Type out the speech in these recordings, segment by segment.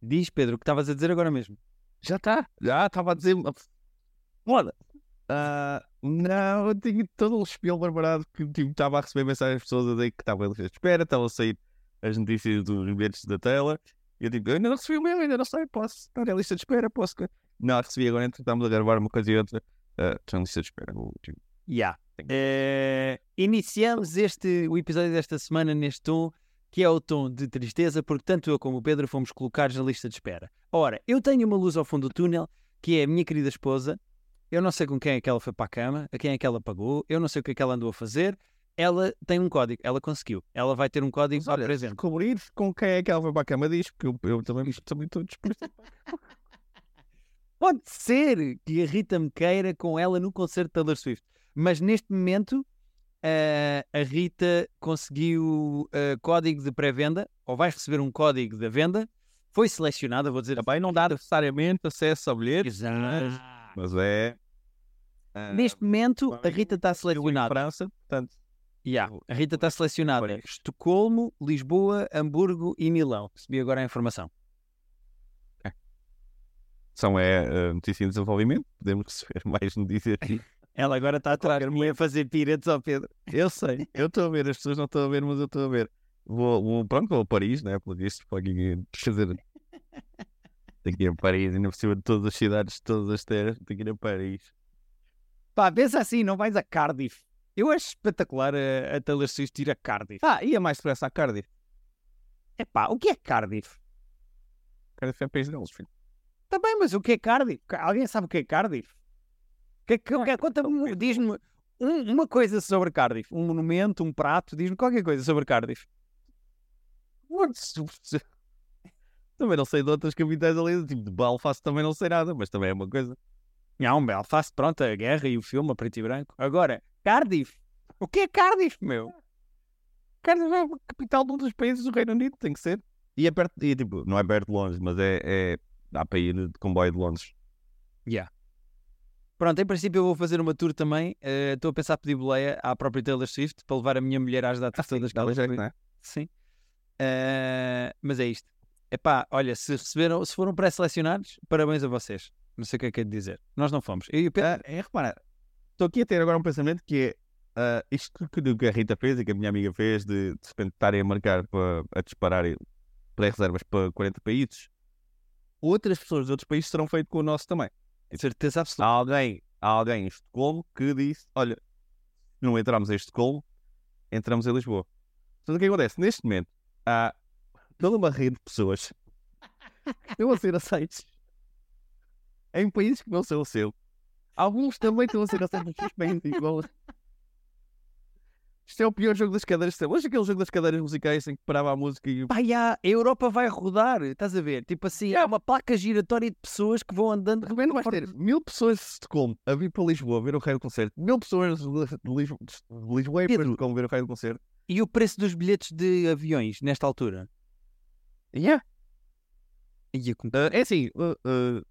Diz, Pedro, o que estavas a dizer agora mesmo. Já está. Já estava a dizer. Foda. Ah, não, eu tinha todo o espelho preparado que tipo, estava a receber mensagens de pessoas a dizer que estava de espera, estavam a sair as notícias dos bilhetes da tela. E eu tipo, eu ainda não recebi o meu, ainda não sei, posso estar em lista de espera, posso. Não, recebi agora, então estamos a gravar uma coisa e outra. Uh, estou em lista de espera. tipo, Yeah. Eh, iniciamos este, o episódio desta semana neste tom, que é o tom de tristeza, porque tanto eu como o Pedro fomos colocados na lista de espera. Ora, eu tenho uma luz ao fundo do túnel, que é a minha querida esposa. Eu não sei com quem é que ela foi para a cama, a quem é que ela pagou, eu não sei o que é que ela andou a fazer. Ela tem um código, ela conseguiu. Ela vai ter um código Mas olha, para se presente. descobrir com quem é que ela vai para a cama diz, porque eu, eu também, estou disposto. Pode ser que a Rita me queira com ela no concerto de Taylor Swift, mas neste momento eh, a Rita conseguiu eh, código de pré-venda, ou vai receber um código da venda, foi selecionada, vou dizer Também não dá necessariamente acesso a bilhetes, Exato. Mas é. ah, Neste momento a Rita está selecionada. França, portanto, Yeah, a Rita está selecionada. Estocolmo, Lisboa, Hamburgo e Milão. Recebi agora a informação. são é uh, notícia em desenvolvimento, podemos receber mais notícias. Ela agora está atrás de mim a fazer piretes ao Pedro. Eu sei, eu estou a ver, as pessoas não estão a ver, mas eu estou a ver. Vou, vou, pronto, vou a Paris, né? Pelo visto, para dizer, tenho que ir a Paris, ainda por cima de todas as cidades, de todas as terras, tenho que ir a Paris. Pá, pensa assim, não vais a Cardiff. Eu acho espetacular a, a Taylor Swift ir a Cardiff. Ah, ia mais depressa a Cardiff. É pá, o que é Cardiff? Cardiff é país deles, filho. Tá bem, mas o que é Cardiff? Ca- Alguém sabe o que é Cardiff? Que, que, que, conta-me, diz-me um- uma coisa sobre Cardiff. Um monumento, um prato, diz-me qualquer coisa sobre Cardiff. Também não sei de outras capitais ali, tipo de Belfast também não sei nada, mas também é uma coisa. Não, Belfast, pronto, a guerra e o filme a preto e branco. Agora, Cardiff. O que é Cardiff, meu? Cardiff é a capital de um dos países do Reino Unido, tem que ser. E é perto, e, tipo, não é perto de Londres, mas é, é dá para ir de comboio de Londres. Pronto, em princípio eu vou fazer uma tour também. Eh, Estou a pensar pedir boleia à própria Taylor Swift para levar a minha mulher às datas todas que Dá ela jeito, não é? Sim. Eh, mas é isto. Epá, olha, se receberam, se foram pré-selecionados, parabéns a vocês. Não sei o que é que é de dizer. Nós não fomos. E Ah, é, repara, estou aqui a ter agora um pensamento que é ah, isto que, que a Rita fez e que a minha amiga fez de de repente estarem a marcar para a disparar pré-reservas para 40 países, outras pessoas de outros países serão feito com o nosso também. certeza Há absoluta. alguém, há alguém em Estocolmo que disse: Olha, não entramos em Estocolmo, entramos em Lisboa. Portanto, o que acontece? Neste momento, há toda uma rede de pessoas que estão a ser aceitos em países que não são o seu. Alguns também estão a ser aceitos países igual. Isto é o pior jogo das cadeiras. de. Hoje aquele jogo das cadeiras musicais em que parava a música e Pá, já, a Europa vai rodar, estás a ver? Tipo assim, há uma placa giratória de pessoas que vão andando. de repente vais ter mil pessoas de Estocolmo a vir para Lisboa ver o raio do concerto, mil pessoas de Lisboa, de Lisboa e para. Estocolmo ver o raio do concerto. E o preço dos bilhetes de aviões nesta altura? Yeah. Ia com- Ah, é assim, ah, ah,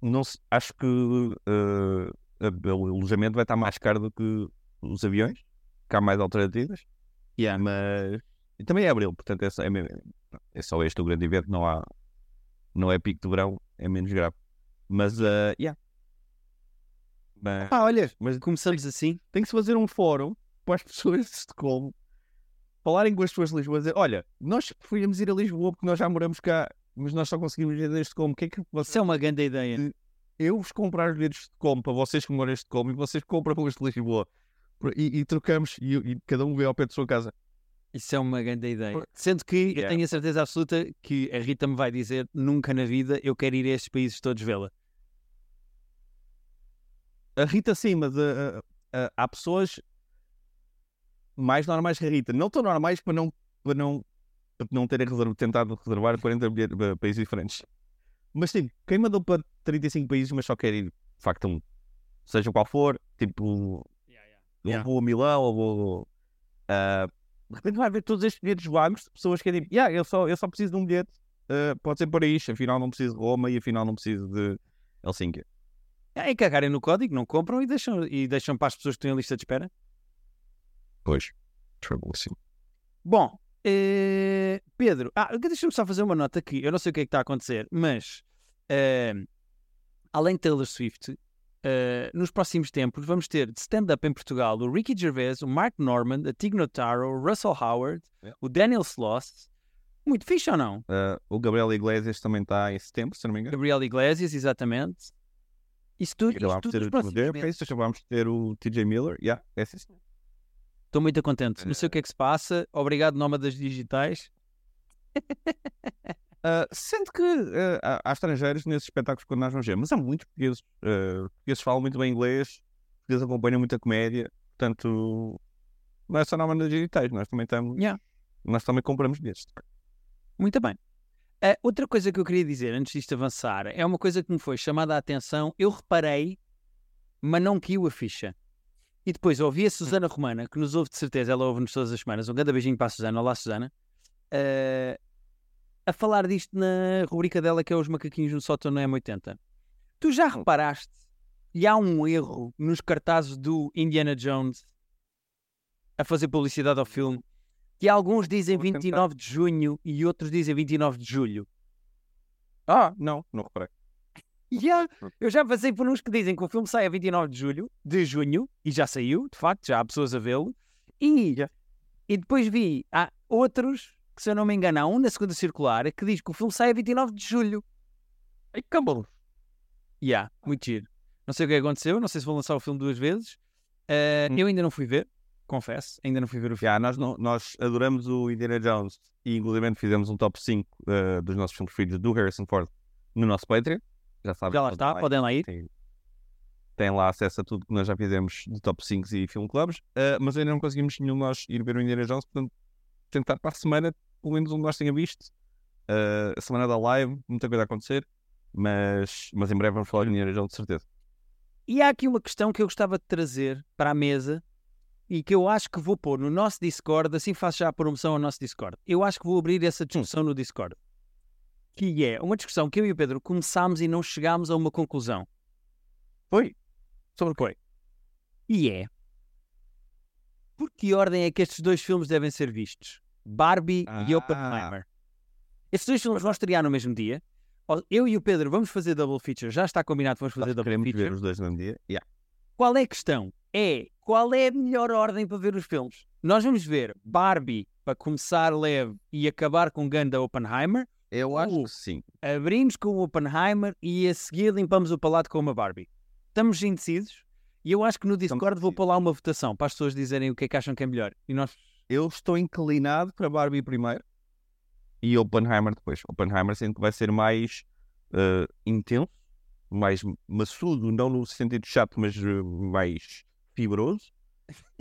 não se- acho que ah, o alojamento vai estar mais caro do que os aviões, que há mais alternativas, Yeah. mas e também é abril, portanto é só, é, é só este o grande evento, não há não é pico de verão, é menos grave. Mas, ah, yeah. Mas Pá, olha, mas começamos assim. tem que se fazer um fórum para as pessoas de Estocolmo falarem com as pessoas de Lisboa dizer, olha, nós preferíamos ir a Lisboa porque nós já moramos cá, mas nós só conseguimos ir a Estocolmo. O que é que Isso você... é uma grande ideia. De- eu vos comprar os bilhetes de Estocolmo para vocês que moram em Estocolmo e vocês compram pelos de Lisboa e, e trocamos e, e cada um vê ao pé da sua casa. Isso é uma grande ideia. Sendo que eu Yeah. tenho a certeza absoluta que a Rita me vai dizer nunca na vida eu quero ir a estes países todos vê-la. A Rita sim, mas ah, ah, ah, há pessoas mais normais que a Rita. Não tão normais para não, para não, para não terem reserva, tentado reservar 40 bilhetes para países diferentes. Mas tipo, quem mandou para 35 países, mas só quer ir de facto a um, seja qual for, tipo, eu Yeah. vou a Milão, ou vou. ah, de repente vai haver todos estes bilhetes vagos de pessoas que é tipo, yeah, eu, só, eu só preciso de um bilhete, uh, pode ser Paris, afinal não preciso de Roma e afinal não preciso de Helsinki. É cagarem no código, não compram e deixam, e deixam para as pessoas que estão em lista de espera. Pois, troublesome. Bom, eh, Pedro, ah, deixa-me só fazer uma nota aqui. Eu não sei o que é que está a acontecer, mas eh, além de Taylor Swift, eh, nos próximos tempos vamos ter de stand-up em Portugal o Ricky Gervais, o Mark Norman, a Tig Notaro, o Russell Howard, Yeah. o Daniel Sloss. Muito fixe ou não? Uh, o Gabriel Iglesias também está em setembro, se não me engano. Gabriel Iglesias, exatamente. Isso tudo, de tudo ter nos próximos. Pace, acabámos de ter o TJ Miller. Yeah, é assim. Estou muito contente. Não sei o que é que se passa. Obrigado, nómadas digitais. Uh, sendo que uh, há, há estrangeiros nesses espetáculos quando nós vamos ver, mas há muitos portugueses. Uh, portugueses falam muito bem inglês, portugueses acompanham muita comédia, portanto, não é só nómadas digitais, nós também estamos. Yeah. Nós também compramos bilhetes. Muito bem. Ah, outra coisa que eu queria dizer antes disto avançar é uma coisa que me foi chamada a atenção. Eu reparei, mas não caiu a ficha. E depois ouvi a Susana Romana, que nos ouve de certeza, ela ouve-nos todas as semanas. Um grande beijinho para a Susana. Olá, Susana. ah, a falar disto na rubrica dela que é Os Macaquinhos no Sótão no M80. Tu já reparaste e há um erro nos cartazes do Indiana Jones a fazer publicidade ao filme que alguns dizem Vou tentar. 29 de junho e outros dizem 29 de julho. Ah, não, não reparei. Yeah, eu já passei por uns que dizem que o filme sai a 29 de julho, de junho, e já saiu, de facto, já há pessoas a vê-lo. E, e depois vi, há outros, que se eu não me engano, há um na segunda circular, que diz que o filme sai a 29 de julho. Ai, acabou. Yeah, muito giro. Não sei o que aconteceu, não sei se vou lançar o filme duas vezes. Eh, Hum. Eu ainda não fui ver, confesso, ainda não fui ver o filme. Yeah, nós, não- nós adoramos o Indiana Jones e, inclusive, fizemos um top 5 uh, dos nossos filmes preferidos do Harrison Ford no nosso Patreon. Já sabem. Já lá está, podem lá ir. tem, tem lá acesso a tudo que nós já fizemos de top 5 e film clubs, uh, mas ainda não conseguimos nenhum de nós ir ver o Indiana Jones, portanto, tentar para a semana, pelo menos um de nós tenha visto. Uh, a semana da live, muita coisa a acontecer, mas, mas em breve vamos falar de Indiana Jones, de certeza. E há aqui uma questão que eu gostava de trazer para a mesa e que eu acho que vou pôr no nosso Discord, assim faço já a promoção ao nosso Discord. Eu acho que vou abrir essa discussão no Discord. Que é uma discussão que eu e o Pedro começámos e não chegámos a uma conclusão. Foi? Sobre o quê? E é. Por que ordem é que estes dois filmes devem ser vistos? Barbie e Ah. Oppenheimer. Estes dois filmes vão estrear no mesmo dia. Eu e o Pedro vamos fazer double feature. Já está combinado, vamos fazer Nós double queremos feature. ver os dois no mesmo dia. Yeah. Qual é a questão? É qual é a melhor ordem para ver os filmes? Nós vamos ver Barbie para começar leve e acabar com Ganda Oppenheimer. Eu acho Uh. que sim. Abrimos com o Oppenheimer e a seguir limpamos o palato com uma Barbie. Estamos indecisos e eu acho que no Discord vou pôr lá uma votação para as pessoas dizerem o que é que acham que é melhor. E nós Eu estou inclinado para Barbie primeiro e Oppenheimer depois. Oppenheimer sendo que vai ser mais eh, intenso, mais maçudo, não no sentido chato, mas eh, mais fibroso.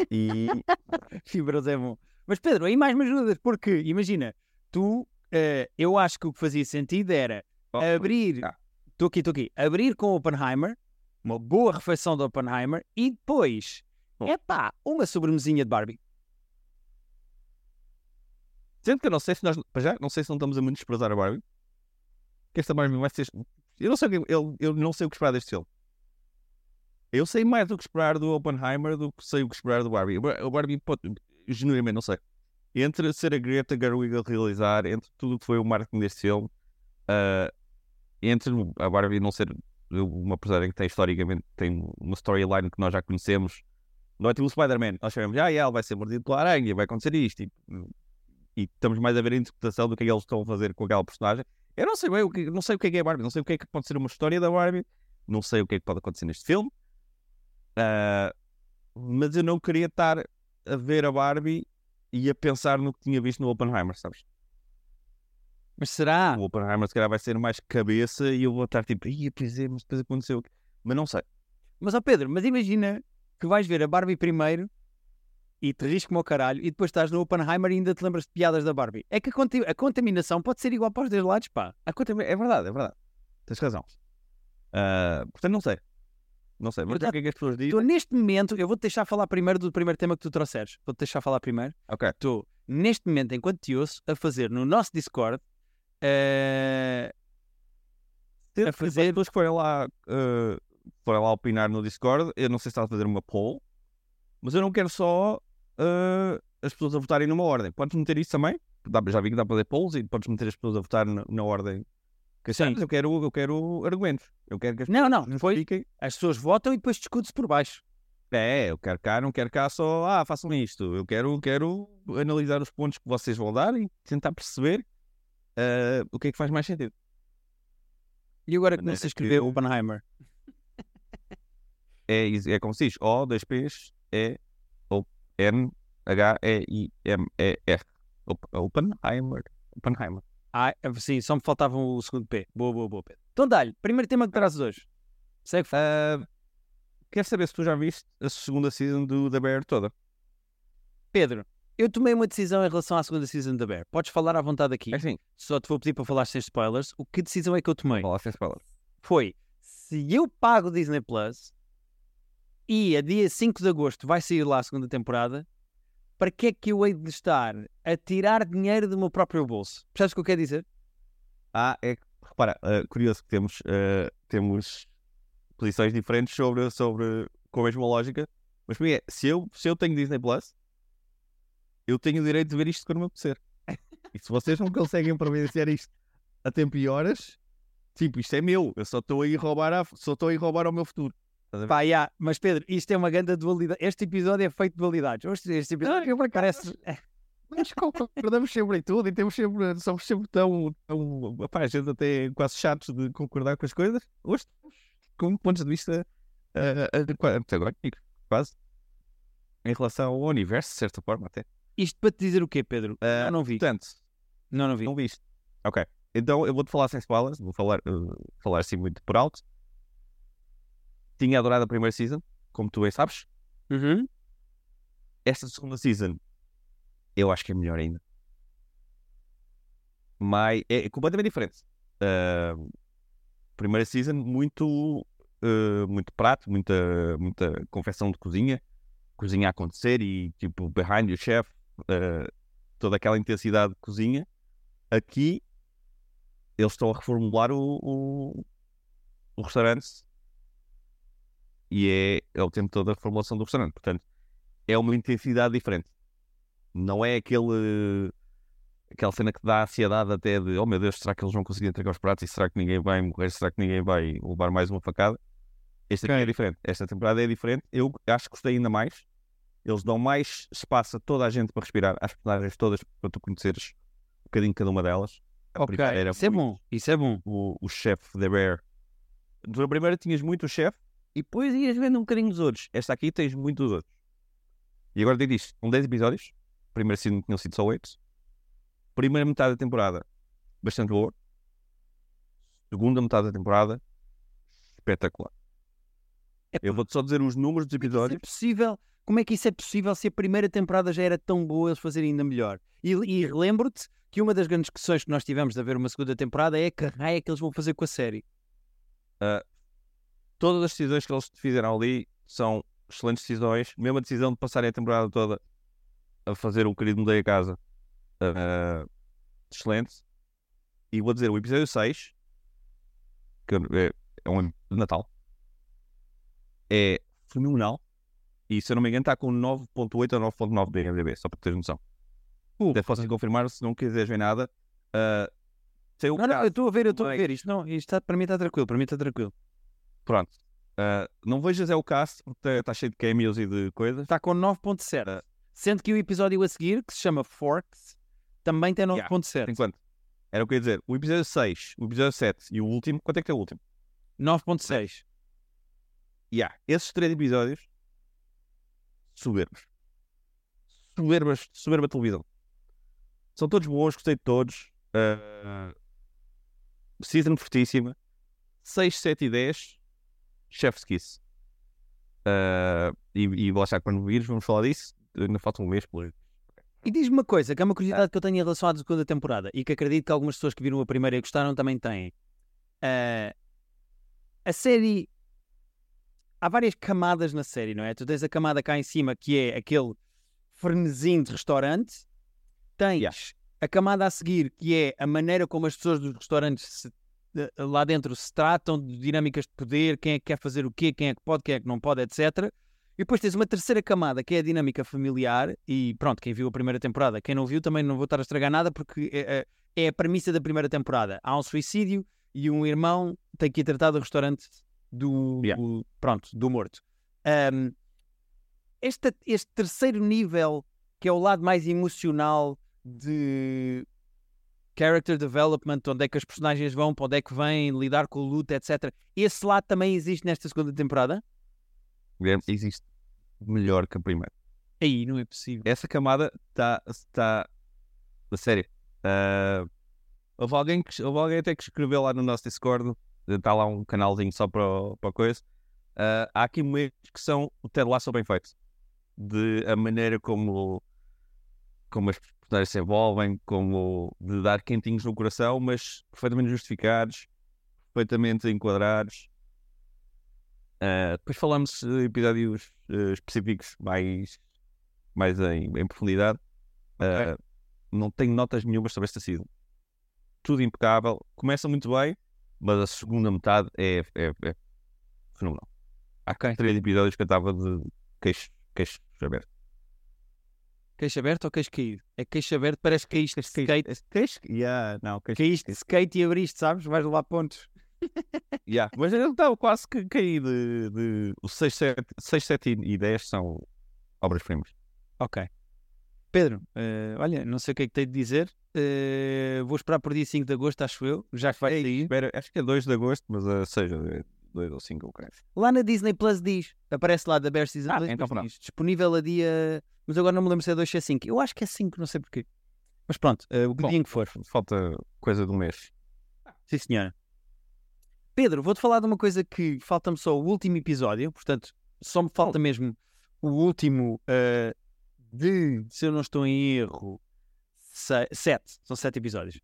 E Fibras é bom. Mas Pedro, aí mais me ajudas, porque imagina, tu, eh, eu acho que o que fazia sentido era Oh, abrir, ah. estou aqui, estou aqui, abrir com Oppenheimer, uma boa refeição de Oppenheimer e depois, Oh. epá, uma sobremesinha de Barbie. Sendo que eu não sei se nós, para já, não sei se não estamos a menosprezar a Barbie. Que esta Barbie vai ser. Eu não sei, o que- eu, eu não sei o que esperar deste filme. Eu sei mais o que esperar do Oppenheimer do que sei o que esperar do Barbie. O Bar- O Barbie, pode, genuinamente, não sei. Entre ser a Greta Gerwig a realizar, entre tudo o que foi o marketing deste filme, ah, entre a Barbie não ser uma personagem que tem historicamente tem uma storyline que nós já conhecemos, não é tipo o Spider-Man. Nós sabemos, ah, ela vai ser mordido pela aranha, vai acontecer isto. E, e estamos mais a ver a interpretação do que é que eles estão a fazer com aquela personagem. Eu não sei bem o que, não sei o que é que é a Barbie, não sei o que é que pode ser uma história da Barbie, não sei o que é que pode acontecer neste filme. Ah, mas eu não queria estar a ver a Barbie e a pensar no que tinha visto no Oppenheimer, sabes? Mas será? O Oppenheimer se calhar vai ser mais cabeça e eu vou estar tipo, ia, pois é, mas depois aconteceu. o quê?" Mas não sei. Mas ó Pedro, mas imagina que vais ver a Barbie primeiro e te risco-me ao caralho e depois estás no Oppenheimer e ainda te lembras de piadas da Barbie. É que a, conti- a contaminação pode ser igual para os dois lados, pá. A conta é verdade, é verdade. Tens razão. Ah, portanto, não sei. Não sei. Ver Eu o que é que as pessoas dizem. Estou neste momento, eu vou-te deixar falar primeiro do primeiro tema que tu trouxeres. Vou-te deixar falar primeiro. Ok. Estou neste momento, enquanto te ouço, a fazer no nosso Discord. Ter- a fazer- As pessoas que forem lá, eh, forem lá opinar no Discord, eu não sei se está a fazer uma poll, mas eu não quero só eh, as pessoas a votarem numa ordem. Podes meter isso também? Já vi que dá para fazer polls e podes meter as pessoas a votar na, na ordem. Que eu quero, eu quero argumentos. Eu quero que as Não, não, foi- justifiquem. as pessoas votam e depois discute-se por baixo. É, eu quero cá, não quero cá só, ah, façam isto. Eu quero, quero analisar os pontos que vocês vão dar e tentar perceber eh, o que é que faz mais sentido. E agora Maneira começa a escrever que- Oppenheimer. É, é como se diz, O, dois P's, E, O, N, H, E, I, M, E, R. Op- Oppenheimer. Oppenheimer. Ah, sim, só me faltava o segundo P. Boa, boa, boa, Pedro. Então dá-lhe, primeiro tema que trazes hoje. Segue. Ah, quero saber se tu já viste a segunda season do The Bear toda. Pedro, eu tomei uma decisão em relação à segunda season da Bear. Podes falar à vontade aqui. É assim, Só te vou pedir para falar sem spoilers. O que decisão é que eu tomei? lá sem spoiler. Foi, se eu pago o Disney Plus e a dia 5 de agosto vai sair lá a segunda temporada, para que é que eu hei de estar a tirar dinheiro do meu próprio bolso? Percebes o que eu quero dizer? Ah, é repara, ah, curioso que temos, ah, temos posições diferentes sobre, sobre, com a mesma lógica. Mas para mim é, se eu, se eu tenho Disney Plus, eu tenho o direito de ver isto quando me apetecer. E se vocês não conseguem providenciar isto a tempo e horas, tipo, isto é meu. Eu só estou a roubar, a, só estou a roubar ao meu futuro. Pá, já, mas Pedro, isto é uma grande dualidade. Este episódio é feito de dualidades. Este, este episódio parece. Mas concordamos sempre em tudo e temos sempre, somos sempre tão, tão pá, a gente até é quase chatos de concordar com as coisas. Hoje estamos com pontos de vista uh, antagónicos, quase, em relação ao universo, de certa forma até. Isto para te dizer o quê, Pedro? Ah, eu não vi. Portanto, Não, não vi. não viste. Ok. Então eu vou-te falar sem spoilers, vou falar, uh, falar assim muito por alto. Tinha adorado a primeira season, como tu bem sabes. Uhum. Esta segunda season eu acho que é melhor ainda. Mas é completamente diferente. Ah, primeira season, muito, ah, muito prato, muita, muita confecção de cozinha, cozinha a acontecer e tipo behind the chef, ah, toda aquela intensidade de cozinha. Aqui eles estão a reformular o, o, o restaurante e é, é o tempo todo a reformulação do restaurante. Portanto, é uma intensidade diferente. Não é aquele aquela cena que dá ansiedade até de oh meu Deus, será que eles vão conseguir entregar os pratos e será que ninguém vai morrer? Será que ninguém vai levar mais uma facada? Esta aqui é diferente. Esta temporada é diferente. Eu acho que gostei ainda mais. Eles dão mais espaço a toda a gente para respirar, às personagens todas, para tu conheceres um bocadinho cada uma delas. A Ok. Isso é bom. Isso é bom. o, o chefe da Bear. Na primeira tinhas muito o chefe e depois ias vendo um bocadinho dos outros. Esta aqui tens muito dos outros. E agora digo isto: são 10 episódios. Primeiro season tinham sido só 8. Primeira metade da temporada, bastante boa. Segunda metade da temporada, espetacular. É Eu vou-te só dizer os números dos é episódios. possível? Como é que isso é possível se a primeira temporada já era tão boa eles fazerem ainda melhor? E, e relembro-te que uma das grandes discussões que nós tivemos de haver uma segunda temporada é que raia é que eles vão fazer com a série. Todas as decisões que eles fizeram ali são excelentes decisões. Mesmo a decisão de passarem a temporada toda a fazer o querido mudei a casa. ah, excelente. E vou dizer, o episódio 6, que é, é um de Natal, é fenomenal. E se eu não me engano, está com 9.8 ou 9.9 de IMDb, só para teres noção. Uh. Até posso confirmar se não quiseres ver nada. ah, o Não, não, eu estou a ver, eu estou a ver. Isto, não, isto está- para mim está tranquilo, para mim está tranquilo. Pronto. Ah, não vejas é o porque está cheio de cameos e de coisas. Está com 9.7. Sendo que o episódio a seguir, que se chama Forks, também tem Yeah. 9.7. Enquanto. Era o que eu ia dizer. O episódio 6, o episódio 7 e o último. Quanto é que tem o último? 9.6. Yeah. Esses três episódios. Soberbos. Soberbas. Soberba televisão. São todos bons, gostei de todos. Uh, season fortíssima. 6, 7 e 10. Chef's Kiss. Uh, e, e lá está, quando vires, vamos falar disso. Ainda falta um mês por aí. E diz-me uma coisa, que é uma curiosidade que eu tenho em relação à segunda temporada e que acredito que algumas pessoas que viram a primeira e gostaram também têm. Ah, a série. Há várias camadas na série, não é? Tu tens a camada cá em cima que é aquele frenesim de restaurante, tens Yeah. a camada a seguir, que é a maneira como as pessoas dos restaurantes se- lá dentro se tratam, de dinâmicas de poder, quem é que quer fazer o quê, quem é que pode, quem é que não pode, etc. E depois tens uma terceira camada, que é a dinâmica familiar, e pronto, quem viu a primeira temporada, quem não viu também não vou estar a estragar nada, porque é, é- a premissa da primeira temporada. Há um suicídio e um irmão tem que ir tratar do restaurante do, Yeah. do- pronto, do morto. Ahm, este, este terceiro nível, que é o lado mais emocional de character development, onde é que as personagens vão, para onde é que vêm, lidar com o luto, etc. Esse lado também existe nesta segunda temporada? Existe melhor que a primeira. Aí, não é possível. Essa camada está. Está. A sério. ah, houve, alguém que, houve alguém até que escreveu lá no nosso Discord. Está lá um canalzinho só para, o- para a coisa. Ah, há aqui momentos que são o Ted Lasso bem feitos. De a maneira como, como as personagens se envolvem, como de dar quentinhos no coração, mas perfeitamente justificados, perfeitamente enquadrados. Ah, depois falamos de episódios eh, específicos mais, mais em, em profundidade. Ah, não tenho notas nenhumas sobre esta season. Tudo impecável. Começa muito bem, mas a segunda metade é, é, é fenomenal. Há três episódios que eu estava de queixo, queixo aberto. Queixo aberto ou queixo caído? É queixo aberto, parece que caíste de skate. Queixo? Yeah, não, queixo. Caíste de skate e abriste, sabes? Vais levar pontos. Yeah. Mas eu estava quase que caí de, de... O 6, 7, 6, 7 e 10 são obras-primas. Ok. Pedro, eh, olha, não sei o que é que tenho de dizer. Eh, vou esperar por dia 5 de agosto, acho eu, já que vai Ei, sair. espera, acho que é 2 de agosto, mas uh, seja 2 ou 5, eu creio. Lá na Disney Plus diz, aparece lá da Bear Season Ah, 2, então diz, disponível a dia. Mas agora não me lembro se é 2 ou é 5. Eu acho que é 5, não sei porquê. Mas pronto, eh, o que Bom, dia em que for. Falta coisa de um mês. Sim, senhora. Pedro, vou-te falar de uma coisa que falta-me só o último episódio, portanto, só me falta mesmo o último eh, de, se eu não estou em erro, se- sete. São sete episódios.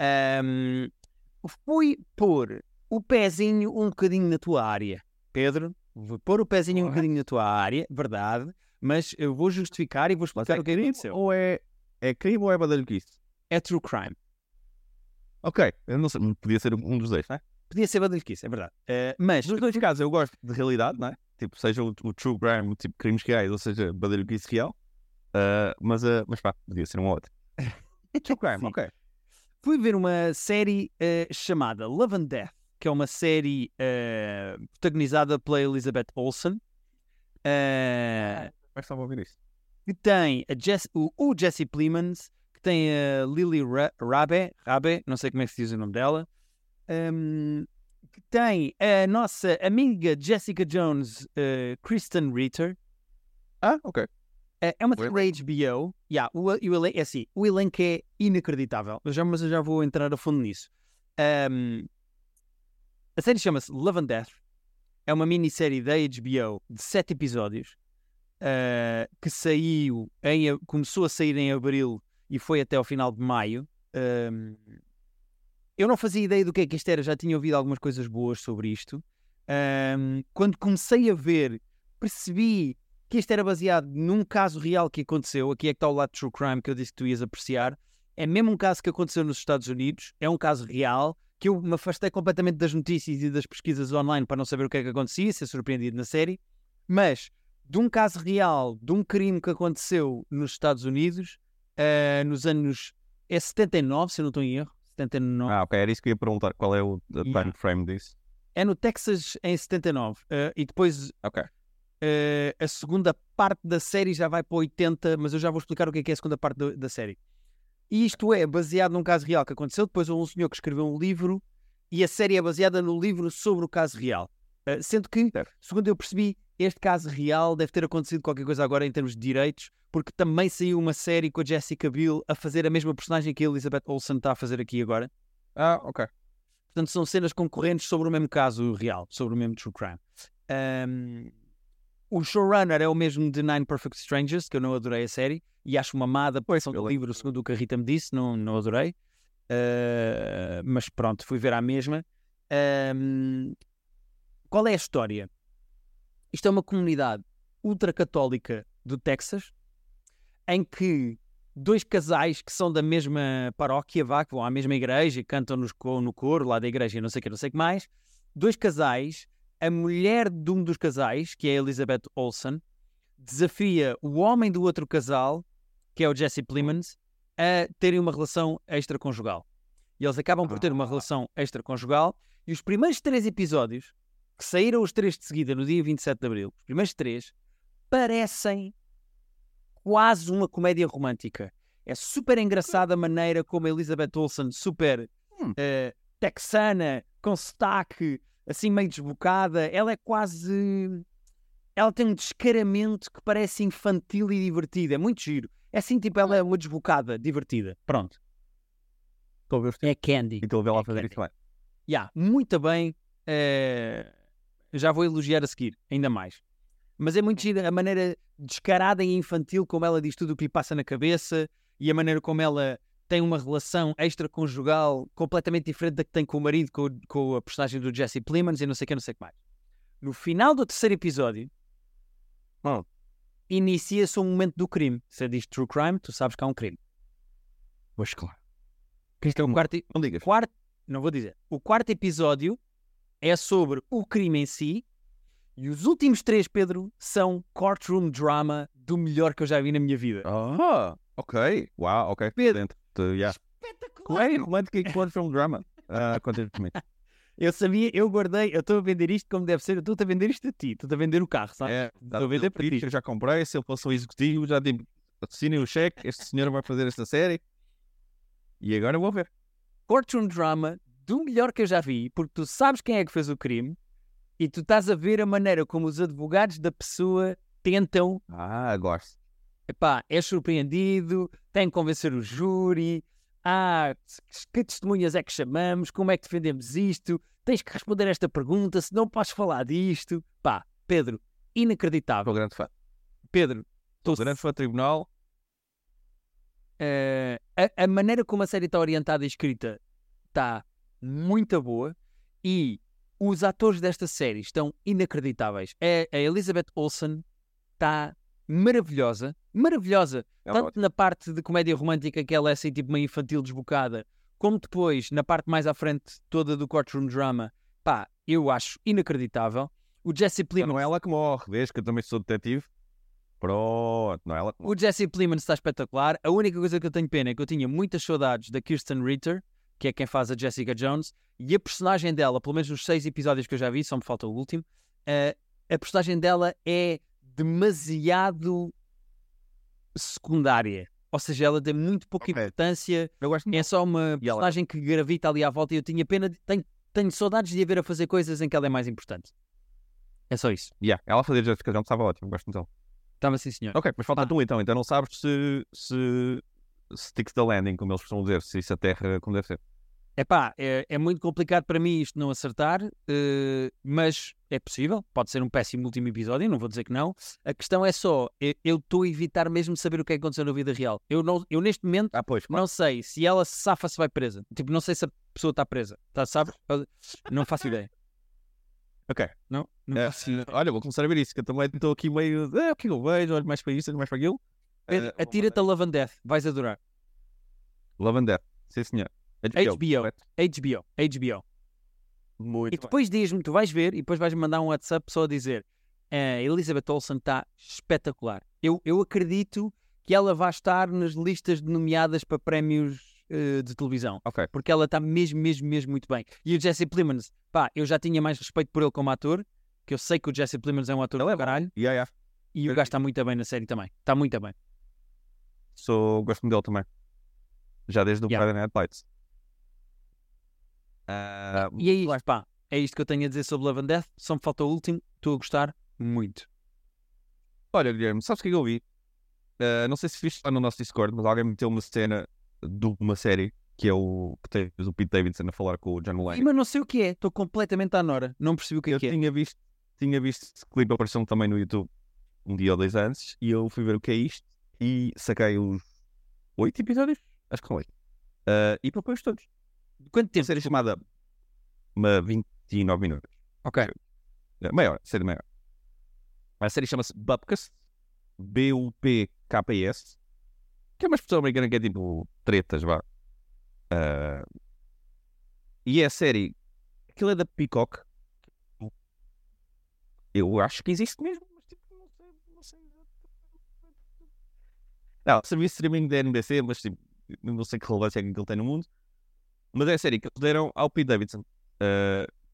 Ahm, fui pôr o pezinho um bocadinho na tua área, Pedro. Vou pôr o pezinho um bocadinho na tua área, verdade, mas eu vou justificar e vou explicar é o que é aconteceu. ou é, é crime ou é badalhoquice? É true crime. Ok, eu não sei, podia ser um dos dois, não é? Podia ser badalhoquice, é verdade. Eh, mas Nos dois casos eu gosto de realidade, não é? Tipo, seja o, o true crime, tipo crimes reais, ou seja, badalhoquice real. Ah, mas, ah, mas pá, podia ser um ou outro. true crime, Sim. ok. fui ver uma série chamada Love and Death, que é uma série eh, protagonizada pela Elizabeth Olsen, Mas estava a ouvir isto. que tem Jess- o, o Jesse Plemons, que tem a Lily Ra- Rabe, Rabe, não sei como é que se diz o nome dela, ehm, que tem a nossa amiga Jessica Jones, eh, Kristen Ritter, Ah, ok. É é uma série HBO. Yeah, o, o elenco, é assim, o elenco é inacreditável. Eu já, mas eu já vou entrar a fundo nisso. Ahm, a série chama-se Love and Death. É uma minissérie da HBO de sete episódios ah, que saiu em, começou a sair em abril e foi até ao final de maio. Ahm, eu não fazia ideia do que é que isto era, já tinha ouvido algumas coisas boas sobre isto. Ahm, quando comecei a ver, percebi que isto era baseado num caso real que aconteceu. Aqui é que está o lado de True Crime que eu disse que tu ias apreciar. É mesmo um caso que aconteceu nos Estados Unidos, é um caso real, que eu me afastei completamente das notícias e das pesquisas online para não saber o que é que acontecia, ser surpreendido na série. Mas de um caso real, de um crime que aconteceu nos Estados Unidos, ah, nos anos. É 79, se eu não estou em erro. 79. Ah, ok, era isso que eu ia perguntar. Qual é o o Yeah. time frame disso? É no Texas em 79. ah, e depois Ok. Eh, a segunda parte da série já vai para 80, mas eu já vou explicar o que é, que é a segunda parte da, da série. E isto é baseado num caso real que aconteceu. Depois houve um senhor que escreveu um livro e a série é baseada no livro sobre o caso real. Eh, sendo que, segundo eu percebi, este caso real deve ter acontecido qualquer coisa agora em termos de direitos, porque também saiu uma série com a Jessica Biel a fazer a mesma personagem que a Elizabeth Olsen está a fazer aqui agora. Ah, ok. Portanto, são cenas concorrentes sobre o mesmo caso real, sobre o mesmo true crime. Ahm, o showrunner é o mesmo de Nine Perfect Strangers, que eu não adorei a série, e acho uma má adaptação do livro, segundo o que a Rita me disse, não, não adorei. Ah, mas pronto, fui ver à mesma. Qual é a história? Isto é uma comunidade ultracatólica do Texas, em que dois casais que são da mesma paróquia, vá, que vão à mesma igreja e cantam co- no coro lá da igreja não sei o que, não sei o que mais. Dois casais, a mulher de um dos casais, que é a Elizabeth Olsen, desafia o homem do outro casal, que é o Jesse Plemons, a terem uma relação extraconjugal. E eles acabam por ter uma Ah. relação extraconjugal e os primeiros três episódios, que saíram os três de seguida no dia 27 de Abril, os primeiros três, parecem quase uma comédia romântica. É super engraçada a maneira como a Elizabeth Olsen, super Hum. eh, texana, com sotaque, assim meio desbocada, ela é quase. Ela tem um descaramento que parece infantil e divertido. É muito giro. É assim, tipo, ela é uma desbocada, divertida. Pronto. Estou a ver os É Candy. E estou a ver lá É fazer Candy. isso bem. Yeah, muito bem. eh, já vou elogiar a seguir, ainda mais. Mas é muito gira a maneira descarada e infantil como ela diz tudo o que lhe passa na cabeça e a maneira como ela tem uma relação extraconjugal completamente diferente da que tem com o marido, com, com a personagem do Jesse Plemons e não sei o que, não sei o que mais. No final do terceiro episódio, Hum. inicia-se o momento do crime. Se diz true crime, tu sabes que há um crime. Pois claro. Isto é o quarto, Não digas. quarto, não vou dizer. O quarto episódio é sobre o crime em si e os últimos três, Pedro, são courtroom drama do melhor que eu já vi na minha vida. Ah, ok. Uau, ok. Pedro. De- yeah. Espetacular! Comédia romântica e quando from drama. Comigo. Eu sabia, eu guardei, eu estou a vender isto como deve ser, eu estou-te a vender isto a ti, estou-te a vender o carro, sabe? É, Estou a vender para ti. eu já comprei, se eu fosse um executivo, já digo, assinem o cheque, este senhor vai fazer esta série. E agora eu vou ver. Courtroom drama do melhor que eu já vi, porque tu sabes quem é que fez o crime e tu estás a ver a maneira como os advogados da pessoa tentam Ah, gosto. Epá, é surpreendido, tem que convencer o júri, ah, que testemunhas é que chamamos, como é que defendemos isto, tens que responder esta pergunta, se não podes falar disto. Pá, Pedro, inacreditável. Sou grande fã. Pedro, estou grande fã de tribunal. eh, a, a maneira como a série está orientada e escrita está muito boa e os atores desta série estão inacreditáveis. É, a Elizabeth Olsen está maravilhosa, maravilhosa. É Tanto ótimo. na parte de comédia romântica que ela é assim tipo meio infantil desbocada, como depois na parte mais à frente toda do courtroom drama, pá, eu acho inacreditável. O Jesse Plemons, Não é ela que morre, vês que eu também sou detetive. Pronto, não é ela que morre. o Jesse Plemons está espetacular. A única coisa que eu tenho pena é que eu tinha muitas saudades da Kirsten Ritter, que é quem faz a Jessica Jones, e a personagem dela, pelo menos nos seis episódios que eu já vi, só me falta o último, eh, a personagem dela é demasiado secundária. Ou seja, ela tem muito pouca Ok. importância, Eu gosto é só uma E ela- personagem que gravita ali à volta e eu tinha pena, de, tenho, tenho saudades de a ver a fazer coisas em que ela é mais importante. É só isso. Yeah, ela fazer Jones estava ótimo, gosto então. Estava sim, senhor. Ok, mas falta Ah. tu então. Então não sabes se, se sticks the landing, como eles costumam dizer, se isso aterra como deve ser. Epá, é, é muito complicado para mim isto não acertar, eh, mas é possível. Pode ser um péssimo último episódio, não vou dizer que não. A questão é só, eu- estou a evitar mesmo saber o que é que aconteceu na vida real. Eu, não, eu neste momento Ah, pois, não sei se ela se safa se vai presa. Tipo, não sei se a pessoa está presa. Tá, sabe? Não faço ideia. Ok. Não? Não É, faço ideia. olha, vou começar a ver isso, que eu também estou aqui meio. Ah, o que eu vejo? Olho mais para isto, olho mais para aquilo. Eh, Atira-te a Love and Death, vais adorar. Love and Death, sim senhor. HBO. HBO, HBO. Muito E depois diz-me, tu vais ver e depois vais mandar um WhatsApp só a dizer a Elizabeth Olsen está espetacular. Eu, eu acredito que ela vai estar nas listas de nomeadas para prémios eh, de televisão. Ok. Porque ela está mesmo, mesmo, mesmo muito bem. E o Jesse Plemons, pá, eu já tinha mais respeito por ele como ator, que eu sei que o Jesse Plemons é um ator Ele é do caralho, Yeah, yeah. e o gajo está muito bem na série também. Está muito bem. Sou, gosto dele também. Já desde o Yeah. Friday Night Lights. Ah, E é isto, pá. É isto que eu tenho a dizer sobre Love and Death. Só me falta o último. Estou a gostar muito. Olha, Guilherme, sabes o que é que eu vi? Ah, não sei se viste lá no nosso Discord, mas alguém meteu uma cena de uma série que é o que tens o Pete Davidson a falar com o John Mulaney. Mas não sei o que é. Estou completamente à nora. Não percebi o que é Eu que é. tinha visto, tinha visto esse clipe apareceu também no YouTube um dia ou dois antes e eu fui ver o que é isto e saquei os oito episódios, acho que são oito. Ah, e propus todos. Quanto tempo? série chamada uma 29 minutos. Ok. Maior, série maior. A série chama-se Bupkis, B-U-P-K-I-S. que é uma expressão americana que é tipo tretas, vá. Ah, e é a série, aquilo é da Peacock. Eu acho que existe mesmo, mas tipo, não sei, não sei. Não, serviço de streaming da NBC, mas tipo, não sei que relevância é que ele tem no mundo. Mas é a série que eles deram ao Pete Davidson.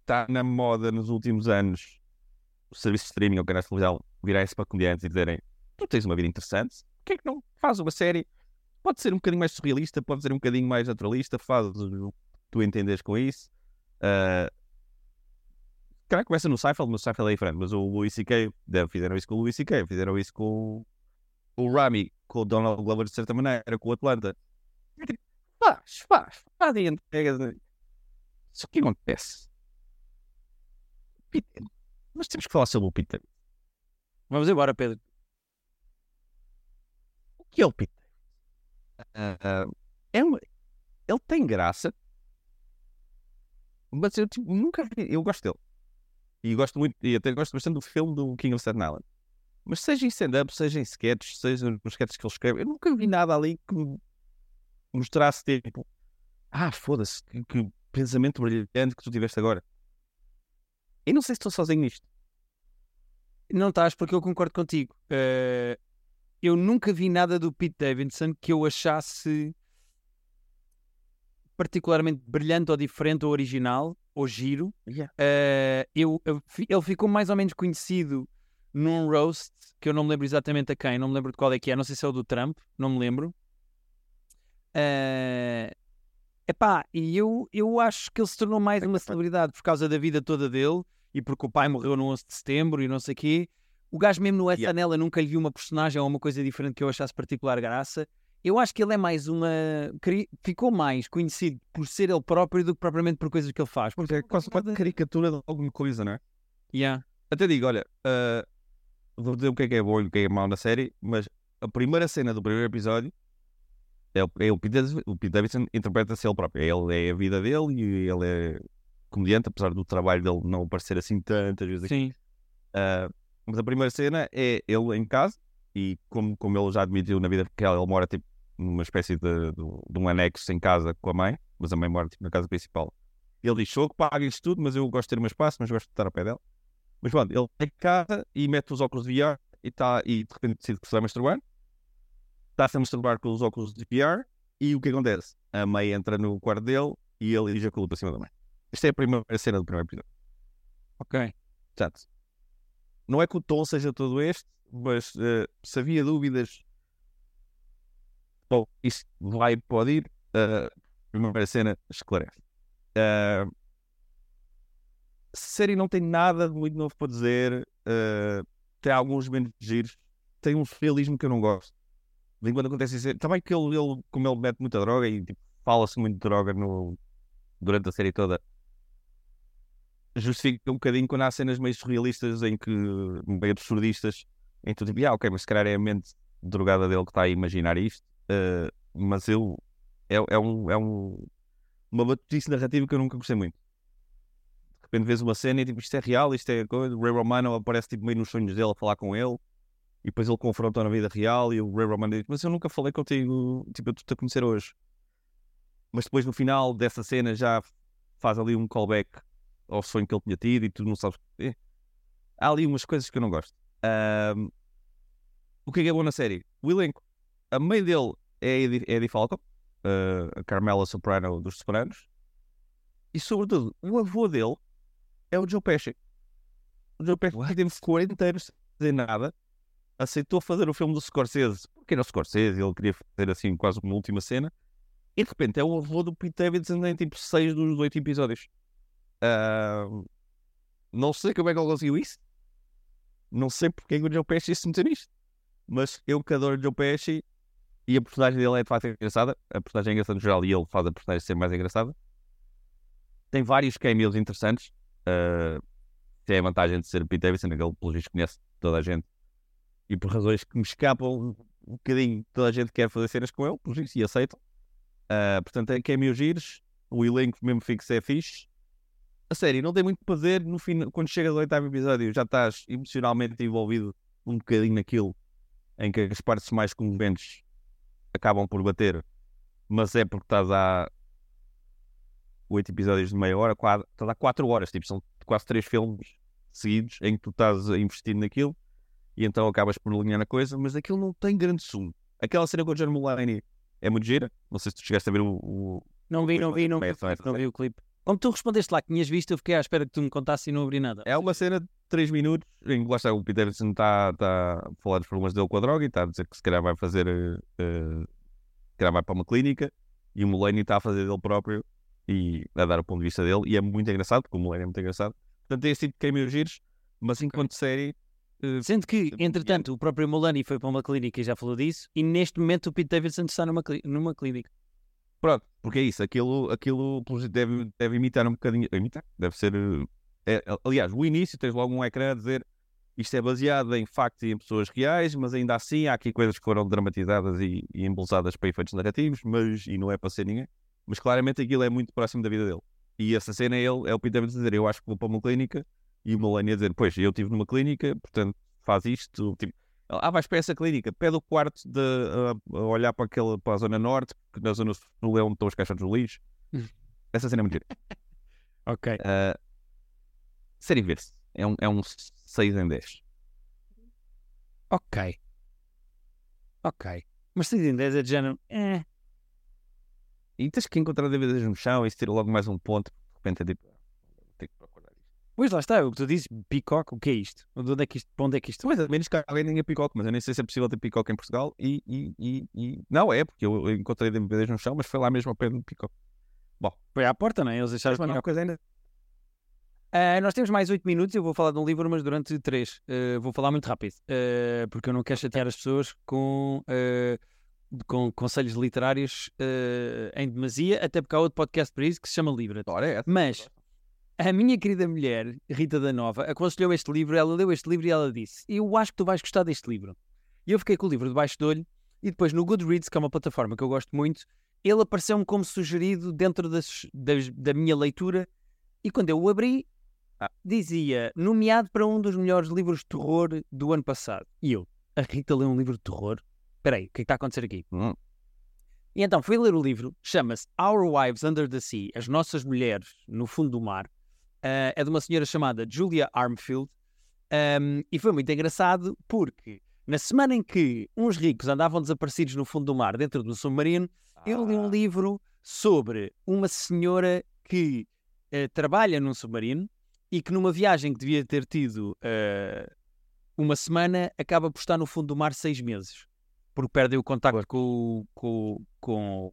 Está na moda nos últimos anos o serviço de streaming ou canal de televisão virarem-se para comediantes e dizerem tu tens uma vida interessante, por que é que não faz uma série? Pode ser um bocadinho mais surrealista, pode ser um bocadinho mais naturalista, faz o que tu entendes com isso. Uh, Cara, começa no Seinfeld, mas o Seinfeld é diferente. Mas o Louis C.K. fizeram isso com o Louis C.K., fizeram isso com o Rami, com o Donald Glover de certa maneira, com o Atlanta. Faz, faz, faz e entregas. Só que acontece? Peter. Nós temos que falar sobre o Peter. Vamos embora, Pedro. O que é o Peter? Uh, uh, é uma... Ele tem graça, mas eu tipo, nunca vi. Eu gosto dele. E gosto muito, e até gosto bastante do filme do King of Staten Island. Mas seja em stand-up, seja em sketches, seja nos sketches que ele escreve, eu nunca vi nada ali que mostrasse tipo, ah, foda-se, que, que, pensamento brilhante que tu tiveste agora. E não sei se estou sozinho nisto. Não estás, porque eu concordo contigo. Uh, eu nunca vi nada do Pete Davidson que eu achasse particularmente brilhante ou diferente ou original ou giro. Yeah. Uh, eu, eu, ele ficou mais ou menos conhecido num roast que eu não me lembro exatamente a quem, não me lembro de qual é que é, não sei se é o do Trump, não me lembro. Uh, epá, e eu, eu acho que ele se tornou mais uma celebridade por causa da vida toda dele e porque o pai morreu no 11 de setembro e não sei o quê. O gajo mesmo no SNL yeah. eu nunca lhe vi uma personagem ou uma coisa diferente que eu achasse particular graça. Eu acho que ele é mais uma. Ficou mais conhecido por ser ele próprio do que propriamente por coisas que ele faz. Porque é quase uma caricatura de alguma coisa, não é? Yeah. Até digo, olha, uh, vou dizer o que é que é bom e o que é, que é mau na série, mas a primeira cena do primeiro episódio é o, é o, Pete, Davidson interpreta-se ele próprio. Ele é a vida dele e ele é comediante, apesar do trabalho dele não aparecer assim tantas vezes aqui. Sim. Uh, mas a primeira cena é ele em casa e como, como ele já admitiu na vida real, ele mora tipo numa espécie de, de, de, um anexo em casa com a mãe, mas a mãe mora tipo, na casa principal. Ele diz: Sou que paga isto tudo, mas eu gosto de ter o meu espaço, mas gosto de estar a pé dela. Mas pronto, ele é casa e mete os óculos de VR e, tá, e de repente decide que se vai masturbar. Está-se a masturbar com os óculos de VR e o que acontece? A mãe entra no quarto dele e ele ejacula para cima da mãe. Esta é a primeira cena do primeiro episódio. Ok. Portanto, não é que o tom seja todo este, mas uh, se havia dúvidas, bom, isso vai pode ir. Uh, primeira cena esclarece. Uh, a série não tem nada de muito novo para dizer. Uh, tem alguns menos giros. Tem um realismo que eu não gosto. De quando acontece isso. Também que ele, ele, como ele mete muita droga e tipo, fala-se muito de droga no, durante a série toda, justifica um bocadinho quando há cenas meio surrealistas em que, meio absurdistas, em que tu tipo, ah, ok, mas se calhar é a mente drogada dele que está a imaginar isto, uh, mas eu é, é, um, é um, uma batutice narrativa que eu nunca gostei muito. De repente vês uma cena e tipo, isto é real, isto é coisa. O Ray Romano aparece tipo, meio nos sonhos dele a falar com ele. E depois ele confronta na vida real e o Ray Romano diz: Mas eu nunca falei contigo, tipo, eu estou a conhecer hoje. Mas depois no final dessa cena já faz ali um callback ao sonho que ele tinha tido e tu não sabes. É. Há ali umas coisas que eu não gosto. Um, o que é, que é bom na série? O elenco. A mãe dele é Eddie, Eddie Falco, uh, a Carmela Soprano dos Sopranos. E sobretudo, o avô dele é o Joe Pesci. O Joe Pesci teve 40 anos sem nada. Aceitou fazer o filme do Scorsese. Porque era o Scorsese, ele queria fazer assim quase uma última cena. E de repente é o avô do Pete Davidson em tipo 6 dos 8 episódios. Uh, não sei como é que ele conseguiu isso. Não sei porque é que o Joe Pesci se meteu nisto. Mas eu que adoro o Joe Pesci e a personagem dele é de facto engraçada. A personagem é engraçada no geral e ele faz a personagem ser mais engraçada. Tem vários cameos interessantes. Uh, tem a vantagem de ser Pete Davidson, aquele pelo visto conhece toda a gente. E por razões que me escapam um bocadinho, toda a gente quer fazer cenas com ele, por isso, e aceitam. Uh, portanto, tem cameos giros. O elenco mesmo fixo é fixe a série não tem muito para fazer. No fim, quando chega ao oitavo episódio, já estás emocionalmente envolvido um bocadinho naquilo em que as partes mais comoventes acabam por bater, mas é porque estás a oito episódios de meia hora, quase, estás há quatro horas, tipo, são quase três filmes seguidos em que tu estás a investir naquilo e então acabas por alinhar na coisa, mas aquilo não tem grande sumo. Aquela cena com o John Mulaney é muito gira, não sei se tu chegaste a ver o... o... Não vi, não vi, não vi, não vi o clipe. Como tu respondeste lá que tinhas visto, eu fiquei à espera que tu me contasses e não abri nada. É uma cena de 3 minutos em que lá está o Peter está tá a falar dos problemas dele com a droga e está a dizer que se calhar vai fazer, eh, se calhar vai para uma clínica e o Mulaney está a fazer dele próprio e a dar o ponto de vista dele e é muito engraçado, porque o Mulaney é muito engraçado. Portanto, tem esse tipo de cameos giros, mas enquanto série, Sendo que, entretanto, o próprio Mulani foi para uma clínica e já falou disso, e neste momento o Pete Davidson está numa, numa clínica. pronto, porque é isso, aquilo, aquilo deve, deve imitar um bocadinho, imitar, deve ser, eh, é, aliás, o início tens logo um ecrã a dizer isto é baseado em factos e em pessoas reais, mas ainda assim há aqui coisas que foram dramatizadas e, e para efeitos narrativos, mas e não é para ser ninguém. Mas claramente aquilo é muito próximo da vida dele. E essa cena é ele, é o Peter Davidson dizer, eu acho que vou para uma clínica, e o Melania dizer, pois, eu estive numa clínica, portanto, faz isto, tipo, ah, vais para essa clínica, pede o quarto de a olhar para, aquele, para a zona norte, porque na zona sul é onde estão os caixotes do lixo. Hum. Essa cena é muito. Ok. Uh, série ver-se. É um, é um 6 em 10. Ok. Ok. Mas 6 em 10 é de género. Eh. E tens que encontrar DVDs no chão e isso tira logo mais um ponto. De repente é tipo, tenho que procurar isto. Pois lá está, é o que tu dizes, Peacock, o que é isto? De onde é que isto, para onde é que isto Mas a menos que alguém tenha picoque, mas eu nem sei se é possível ter picoque em Portugal. E, e, e, e- não é, porque eu, encontrei DVDs no chão, mas foi lá mesmo ao pé do picoque. Foi à porta, não é? Eles não, Peacock. coisa ainda. Ah, nós temos mais 8 minutos, eu vou falar de um livro, mas durante 3. vou falar muito rápido, ah, porque eu não quero chatear as pessoas com, ah, com conselhos literários ah, em demasia, até porque há outro podcast para isso que se chama Livra. Ora, é. Mas a minha querida mulher, Rita da Nova, aconselhou este livro, ela leu este livro e ela disse: Eu acho que tu vais gostar deste livro. E eu fiquei com o livro debaixo do olho, e depois no Goodreads, que é uma plataforma que eu gosto muito, ele apareceu-me como sugerido dentro das, das- da minha leitura, e quando eu o abri, Ah. dizia nomeado para um dos melhores livros de terror do ano passado. E eu, a Rita leu um livro de terror? Espera aí, o que é que está a acontecer aqui? Hum. E então fui ler o livro, chama-se Our Wives Under the Sea, As Nossas Mulheres no Fundo do Mar. Ah, é de uma senhora chamada Julia Armfield. Ahm, e foi muito engraçado porque na semana em que uns ricos andavam desaparecidos no fundo do mar dentro do submarino, eu li um Ah, livro sobre uma senhora que eh, trabalha num submarino e que numa viagem que devia ter tido eh, uma semana acaba por estar no fundo do mar seis meses porque perde o contacto com, com, com,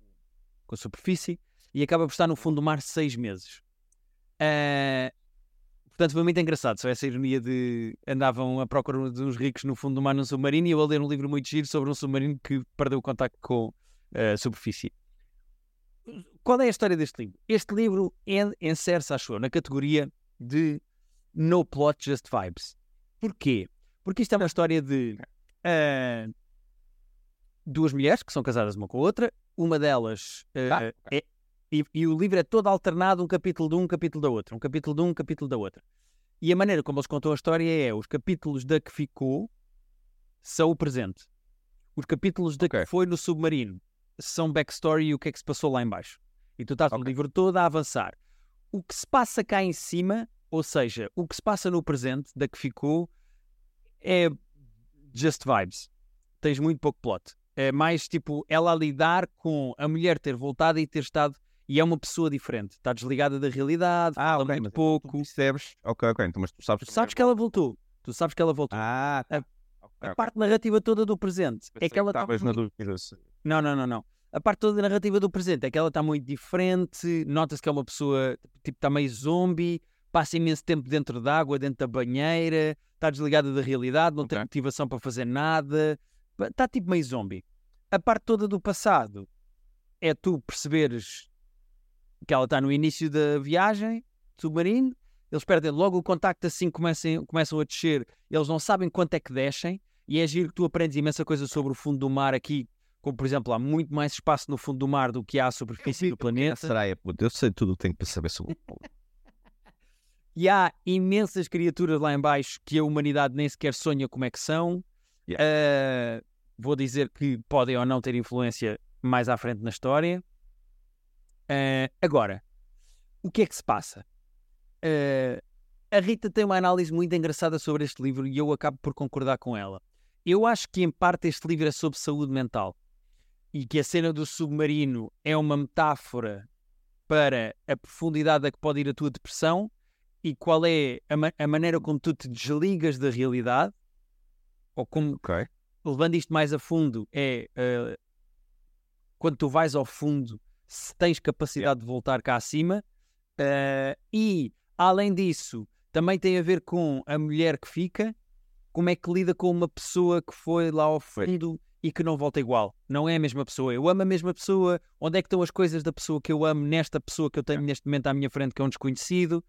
com a superfície e acaba por estar no fundo do mar seis meses. Eh, portanto, foi muito engraçado. Só essa ironia de andavam à procura de uns ricos no fundo do mar num submarino e eu a ler um livro muito giro sobre um submarino que perdeu o contacto com a superfície. Qual é a história deste livro? Este livro insere-se, acho eu, na categoria de No Plot, Just Vibes. Porquê? Porque isto é uma história de ah, duas mulheres que são casadas uma com a outra, uma delas ah, Ah, é. E, e o livro é todo alternado, um capítulo de um, um capítulo da outra, um capítulo de um, um capítulo da outra. E a maneira como eles contam a história é: os capítulos da que ficou são o presente. Os capítulos da Ok. que foi no submarino são backstory e o que é que se passou lá em baixo. E tu estás no Ok. livro todo a avançar. O que se passa cá em cima, ou seja, o que se passa no presente da que ficou, é just vibes. Tens muito pouco plot. É mais tipo ela a lidar com a mulher ter voltado e ter estado. E é uma pessoa diferente. Está desligada da realidade, Ah, fala ok, muito mas pouco. Tu percebes? Ok, ok, então, mas tu sabes. Tu sabes que ela voltou. Tu sabes que ela voltou. Ah, tá. A- Ok, a parte narrativa toda do presente é que ela está estavas na dúvida. não, não, não, não. A parte toda da narrativa do presente é que ela está muito diferente, nota-se que é uma pessoa, tipo, está meio zombie, passa imenso tempo dentro d'água, dentro da banheira, está desligada da realidade, não tem Ok. motivação para fazer nada, está tipo meio zombie. A parte toda do passado é tu perceberes que ela está no início da viagem, submarino, eles perdem logo o contacto assim começam, começam a descer, eles não sabem quanto é que descem, e é giro que tu aprendes imensa coisa sobre o fundo do mar aqui, como por exemplo, há muito mais espaço no fundo do mar do que há à superfície do planeta. Será puto? Eu sei tudo o que tenho para saber sobre o. E há imensas criaturas lá em baixo que a humanidade nem sequer sonha como é que são. Yeah. Ah, vou dizer que podem ou não ter influência mais à frente na história. Uh, agora, o que é que se passa? Uh, a Rita tem uma análise muito engraçada sobre este livro e eu acabo por concordar com ela. Eu acho que, em parte, este livro é sobre saúde mental e que a cena do submarino é uma metáfora para a profundidade a que pode ir a tua depressão e qual é a, ma a maneira como tu te desligas da realidade ou como okay. levando isto mais a fundo é uh, quando tu vais ao fundo se tens capacidade de voltar cá acima uh, e além disso também tem a ver com a mulher que fica como é que lida com uma pessoa que foi lá ao fundo e que não volta igual. Não é a mesma pessoa. Eu amo a mesma pessoa. Onde é que estão as coisas da pessoa que eu amo nesta pessoa que eu tenho neste momento à minha frente, que é um desconhecido?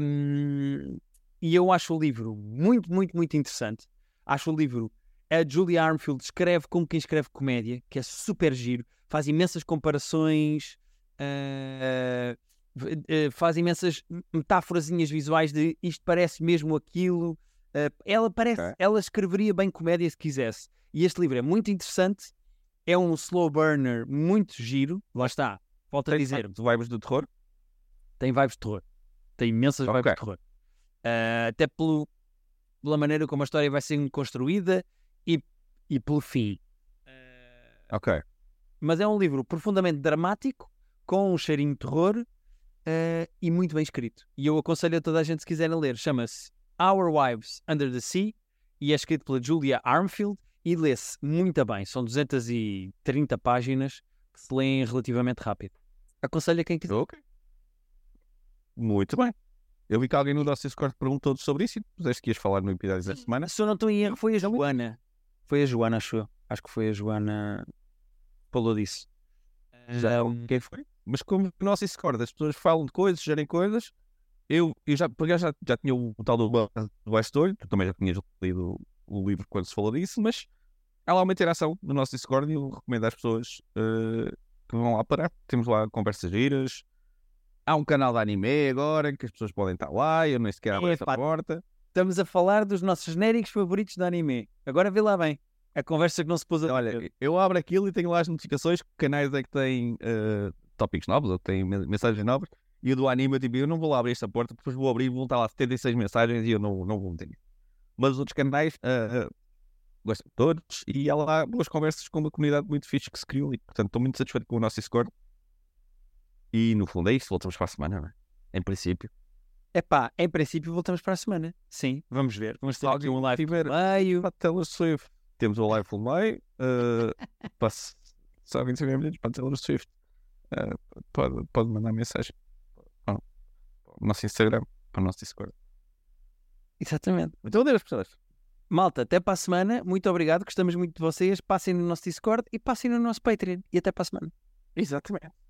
Um, e eu acho o livro muito, muito, muito interessante. Acho o livro. A Julia Armfield escreve como quem escreve comédia, que é super giro, faz imensas comparações, uh, uh, faz imensas metáforazinhas visuais de isto parece mesmo aquilo. Uh, ela parece, okay. ela escreveria bem comédia se quisesse. E este livro é muito interessante, é um slow burner muito giro. Lá está, volto a dizer. Tem vibes do terror? Tem vibes de terror. Tem imensas okay. vibes de terror. Uh, até pelo, pela maneira como a história vai sendo construída e, e pelo fim. Uh, ok. Mas é um livro profundamente dramático, com um cheirinho de terror uh, e muito bem escrito. E eu aconselho a toda a gente, se quiserem ler, chama-se Our Wives Under the Sea e é escrito pela Julia Armfield e lê-se muito bem. São 230 páginas que se leem relativamente rápido. Aconselho a quem quiser. Ok. Muito bem. Eu vi que alguém no nosso Discord perguntou sobre isso e puseste que ias falar no episódio da semana. Se eu não estou em erro, foi a Joana. Foi a Joana, acho eu. Acho que foi a Joana falou disso. Já, um... Quem foi? Mas como no nosso Discord as pessoas falam de coisas, gerem coisas, eu, eu já, porque já, já tinha o, tal do, do Westworld, tu também já tinhas lido o livro quando se falou disso, mas há lá uma interação no nosso Discord e eu recomendo às pessoas uh, que vão lá parar. Temos lá conversas giras. Há um canal de anime agora que as pessoas podem estar lá eu nem sequer abro essa porta. Estamos a falar dos nossos genéricos favoritos de anime. Agora vê lá bem. A conversa que não se pôs a Olha, eu abro aquilo e tenho lá as notificações que canais é que têm uh, tópicos novos ou têm mensagens novas. E o do anime, eu, tipo, eu não vou lá abrir esta porta, depois vou abrir e vão estar lá 76 mensagens e eu não, não vou meter mas os outros canais uh, uh, gosto de todos e há lá boas conversas com uma comunidade muito fixe que se criou e portanto estou muito satisfeito com o nosso Discord e no fundo é isso, voltamos para a semana, não é? Em princípio. É pá, em princípio voltamos para a semana. Sim, vamos ver. Vamos ter aqui um live tiver meio. Taylor Swift. Temos o live full meio. Uh, passe, se alguém tiver minutos para Taylor Swift, uh, pode, pode mandar mensagem para o nosso Instagram, para o nosso Discord. Exatamente. Muito adeus, pessoas. Malta, até para a semana. Muito obrigado. Gostamos muito de vocês. Passem no nosso Discord e passem no nosso Patreon. E até para a semana. Exatamente.